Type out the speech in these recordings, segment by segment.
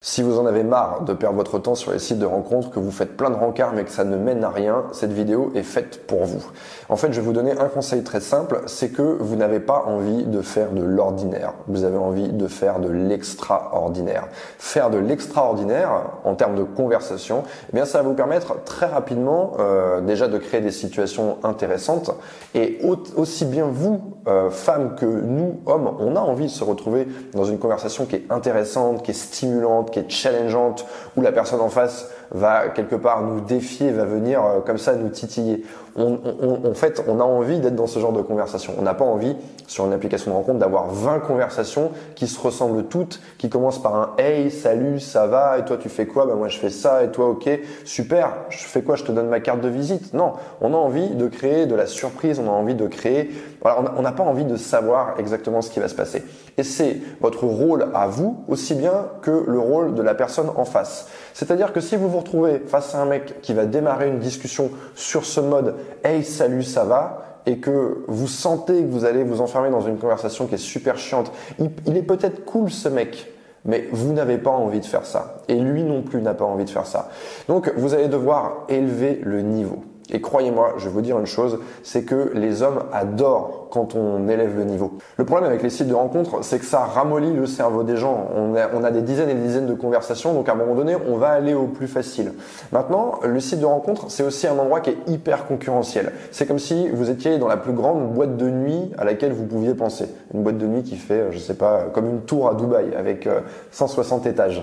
Si vous en avez marre de perdre votre temps sur les sites de rencontres, que vous faites plein de rencarts mais que ça ne mène à rien, cette vidéo est faite pour vous. En fait, je vais vous donner un conseil très simple, c'est que vous n'avez pas envie de faire de l'ordinaire, vous avez envie de faire de l'extraordinaire. Faire de l'extraordinaire en termes de conversation, eh bien ça va vous permettre très rapidement euh, déjà de créer des situations intéressantes et aussi bien vous, euh, femmes, que nous, hommes, on a envie de se retrouver dans une conversation qui est intéressante, qui est stimulante, qui est challengeante, où la personne en face va quelque part nous défier, va venir euh, comme ça nous titiller. En fait, on a envie d'être dans ce genre de conversation. On n'a pas envie, sur une application de rencontre, d'avoir 20 conversations qui se ressemblent toutes, qui commencent par un Hey, salut, ça va, et toi tu fais quoi? Bah moi je fais ça, et toi ok, super, je fais quoi? Je te donne ma carte de visite. Non, on a envie de créer de la surprise, on a envie de créer... Voilà, on n'a pas envie de savoir exactement ce qui va se passer. Et c'est votre rôle à vous, aussi bien que le rôle de la personne en face. C'est-à-dire que si vous vous retrouvez face à un mec qui va démarrer une discussion sur ce mode Hey, salut, ça va? Et que vous sentez que vous allez vous enfermer dans une conversation qui est super chiante, il, est peut-être cool ce mec, mais vous n'avez pas envie de faire ça. Et lui non plus n'a pas envie de faire ça. Donc vous allez devoir élever le niveau. Et croyez-moi, je vais vous dire une chose, c'est que les hommes adorent quand on élève le niveau. Le problème avec les sites de rencontres, c'est que ça ramollit le cerveau des gens. On a, a, des dizaines et des dizaines de conversations, donc à un moment donné, on va aller au plus facile. Maintenant, le site de rencontre, c'est aussi un endroit qui est hyper concurrentiel. C'est comme si vous étiez dans la plus grande boîte de nuit à laquelle vous pouviez penser. Une boîte de nuit qui fait, je sais pas, comme une tour à Dubaï avec 160 euh, étages.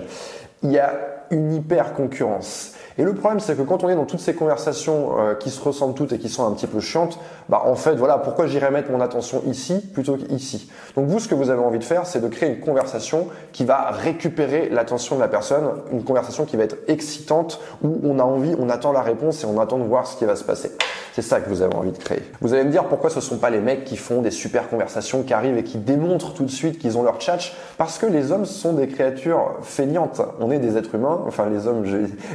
Il y a une hyper concurrence. Et le problème, c'est que quand on est dans toutes ces conversations euh, qui se ressemblent toutes et qui sont un petit peu chiantes, bah en fait, voilà, pourquoi j'irais mettre mon attention ici plutôt qu'ici? Donc vous, ce que vous avez envie de faire, c'est de créer une conversation qui va récupérer l'attention de la personne, une conversation qui va être excitante, où on a envie, on attend la réponse et on attend de voir ce qui va se passer. C'est ça que vous avez envie de créer. Vous allez me dire pourquoi ce sont pas les mecs qui font des super conversations, qui arrivent et qui démontrent tout de suite qu'ils ont leur tchatch Parce que les hommes sont des créatures feignantes. On est des êtres humains, enfin les hommes,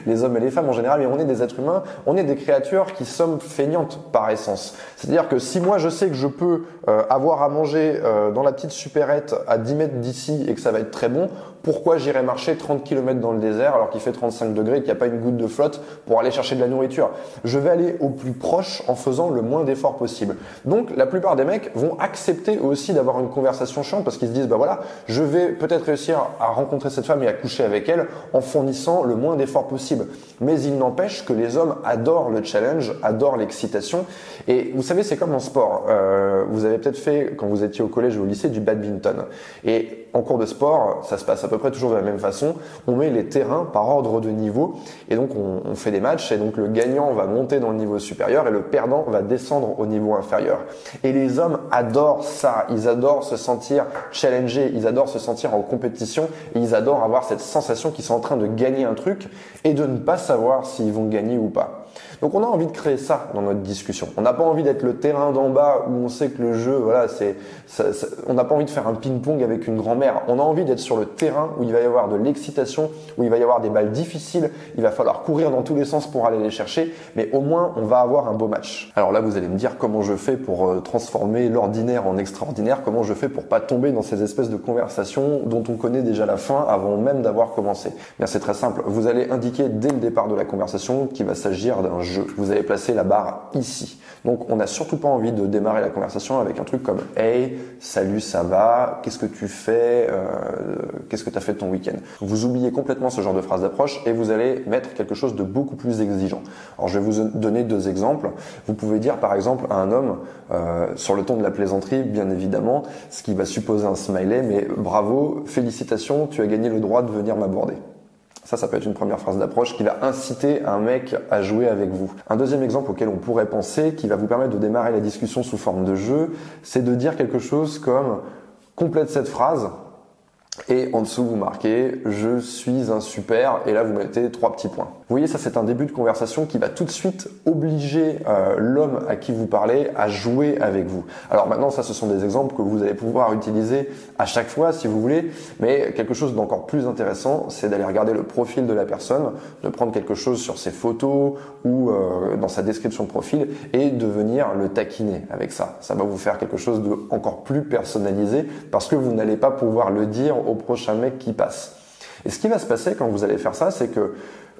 les hommes et les femmes en général, mais on est des êtres humains, on est des créatures qui sommes feignantes par essence. C'est-à-dire que si moi je sais que je peux euh, avoir à manger euh, dans la petite supérette à 10 mètres d'ici et que ça va être très bon, pourquoi j'irai marcher 30 km dans le désert alors qu'il fait 35 degrés et qu'il n'y a pas une goutte de flotte pour aller chercher de la nourriture Je vais aller au plus proche en faisant le moins d'efforts possible. Donc la plupart des mecs vont accepter aussi d'avoir une conversation chiante parce qu'ils se disent bah voilà, je vais peut-être réussir à rencontrer cette femme et à coucher avec elle en fournissant le moins d'efforts possible. Mais il n'empêche que les hommes adorent le challenge, adorent l'excitation. Et vous savez, c'est comme en sport. Euh, vous avez peut-être fait quand vous étiez au collège ou au lycée du badminton. Et en cours de sport, ça se passe à peu près toujours de la même façon. On met les terrains par ordre de niveau et donc on, fait des matchs et donc le gagnant va monter dans le niveau supérieur et le perdant va descendre au niveau inférieur. Et les hommes adorent ça. Ils adorent se sentir challengés, ils adorent se sentir en compétition et ils adorent avoir cette sensation qu'ils sont en train de gagner un truc et de ne pas savoir s'ils vont gagner ou pas. Donc on a envie de créer ça dans notre discussion. On n'a pas envie d'être le terrain d'en bas où on sait que le jeu, voilà, c'est, on n'a pas envie de faire un ping-pong avec une grand-mère. On a envie d'être sur le terrain où il va y avoir de l'excitation, où il va y avoir des balles difficiles. Il va falloir courir dans tous les sens pour aller les chercher, mais au moins on va avoir un beau match. Alors là, vous allez me dire comment je fais pour euh, transformer l'ordinaire en extraordinaire, comment je fais pour pas tomber dans ces espèces de conversations dont on connaît déjà la fin avant même d'avoir commencé? Bien, c'est très simple. Vous allez indiquer dès le départ de la conversation qu'il va s'agir d'un jeu. Vous avez placé la barre ici. Donc on n'a surtout pas envie de démarrer la conversation avec un truc comme Hey, salut, ça va? Qu'est-ce que tu fais? Euh, Qu'est-ce que tu as fait de ton week-end? Vous oubliez complètement ce genre de phrase d'approche et vous allez mettre quelque chose de beaucoup plus exigeant. Alors je vais vous donner deux exemples. Vous pouvez dire par exemple à un homme, euh, sur le ton de la plaisanterie, bien évidemment, ce qui va supposer un smiley, mais bravo, félicitations, tu as gagné le droit de venir m'aborder. Ça, ça peut être une première phrase d'approche qui va inciter un mec à jouer avec vous. Un deuxième exemple auquel on pourrait penser, qui va vous permettre de démarrer la discussion sous forme de jeu, c'est de dire quelque chose comme complète cette phrase et en dessous, vous marquez je suis un super et là vous mettez trois petits points. Vous voyez, ça c'est un début de conversation qui va tout de suite obliger euh, l'homme à qui vous parlez à jouer avec vous. Alors maintenant, ça ce sont des exemples que vous allez pouvoir utiliser à chaque fois si vous voulez, mais quelque chose d'encore plus intéressant, c'est d'aller regarder le profil de la personne, de prendre quelque chose sur ses photos ou euh, dans sa description de profil et de venir le taquiner avec ça. Ça va vous faire quelque chose de plus personnalisé parce que vous n'allez pas pouvoir le dire au prochain mec qui passe. Et ce qui va se passer quand vous allez faire ça, c'est que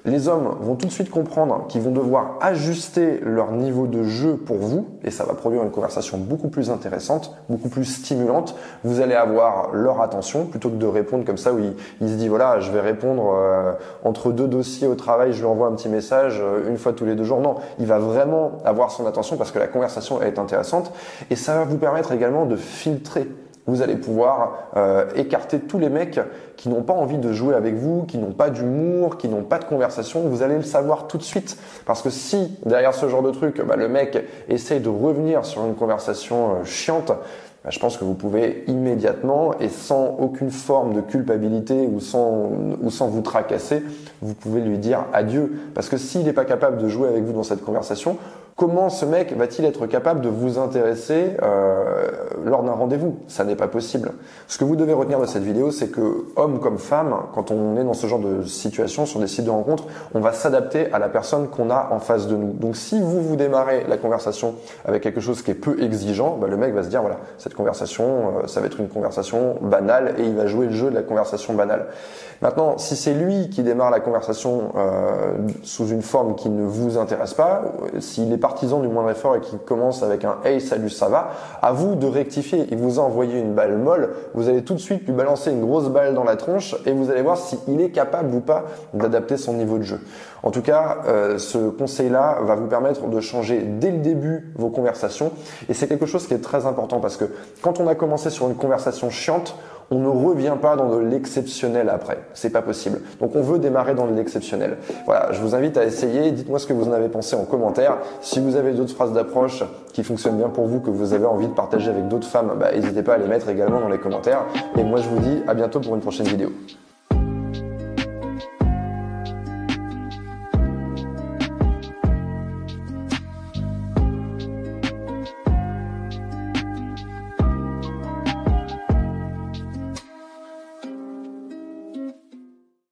les hommes vont tout de suite comprendre qu'ils vont devoir ajuster leur niveau de jeu pour vous, et ça va produire une conversation beaucoup plus intéressante, beaucoup plus stimulante. Vous allez avoir leur attention plutôt que de répondre comme ça où il, se dit voilà, je vais répondre euh, entre deux dossiers au travail, je lui envoie un petit message euh, une fois tous les deux jours. Non, il va vraiment avoir son attention parce que la conversation est intéressante, et ça va vous permettre également de filtrer vous allez pouvoir euh, écarter tous les mecs qui n'ont pas envie de jouer avec vous, qui n'ont pas d'humour, qui n'ont pas de conversation. Vous allez le savoir tout de suite. Parce que si derrière ce genre de truc, bah, le mec essaye de revenir sur une conversation euh, chiante, bah, je pense que vous pouvez immédiatement et sans aucune forme de culpabilité ou sans, ou sans vous tracasser, vous pouvez lui dire adieu. Parce que s'il n'est pas capable de jouer avec vous dans cette conversation, Comment ce mec va-t-il être capable de vous intéresser euh, lors d'un rendez-vous Ça n'est pas possible. Ce que vous devez retenir de cette vidéo, c'est que homme comme femme, quand on est dans ce genre de situation sur des sites de rencontres, on va s'adapter à la personne qu'on a en face de nous. Donc si vous vous démarrez la conversation avec quelque chose qui est peu exigeant, bah, le mec va se dire voilà cette conversation, euh, ça va être une conversation banale et il va jouer le jeu de la conversation banale. Maintenant, si c'est lui qui démarre la conversation euh, sous une forme qui ne vous intéresse pas, s'il est partisan du moindre effort et qui commence avec un Hey salut ça va, à vous de Il vous a envoyé une balle molle, vous allez tout de suite lui balancer une grosse balle dans la tronche et vous allez voir s'il est capable ou pas d'adapter son niveau de jeu. En tout cas, euh, ce conseil-là va vous permettre de changer dès le début vos conversations et c'est quelque chose qui est très important parce que quand on a commencé sur une conversation chiante, on ne revient pas dans de l'exceptionnel après. C'est pas possible. Donc on veut démarrer dans de l'exceptionnel. Voilà, je vous invite à essayer. Dites-moi ce que vous en avez pensé en commentaire. Si vous avez d'autres phrases d'approche qui fonctionnent bien pour vous, que vous avez envie de partager avec d'autres femmes, bah, n'hésitez pas à les mettre également dans les commentaires. Et moi je vous dis à bientôt pour une prochaine vidéo.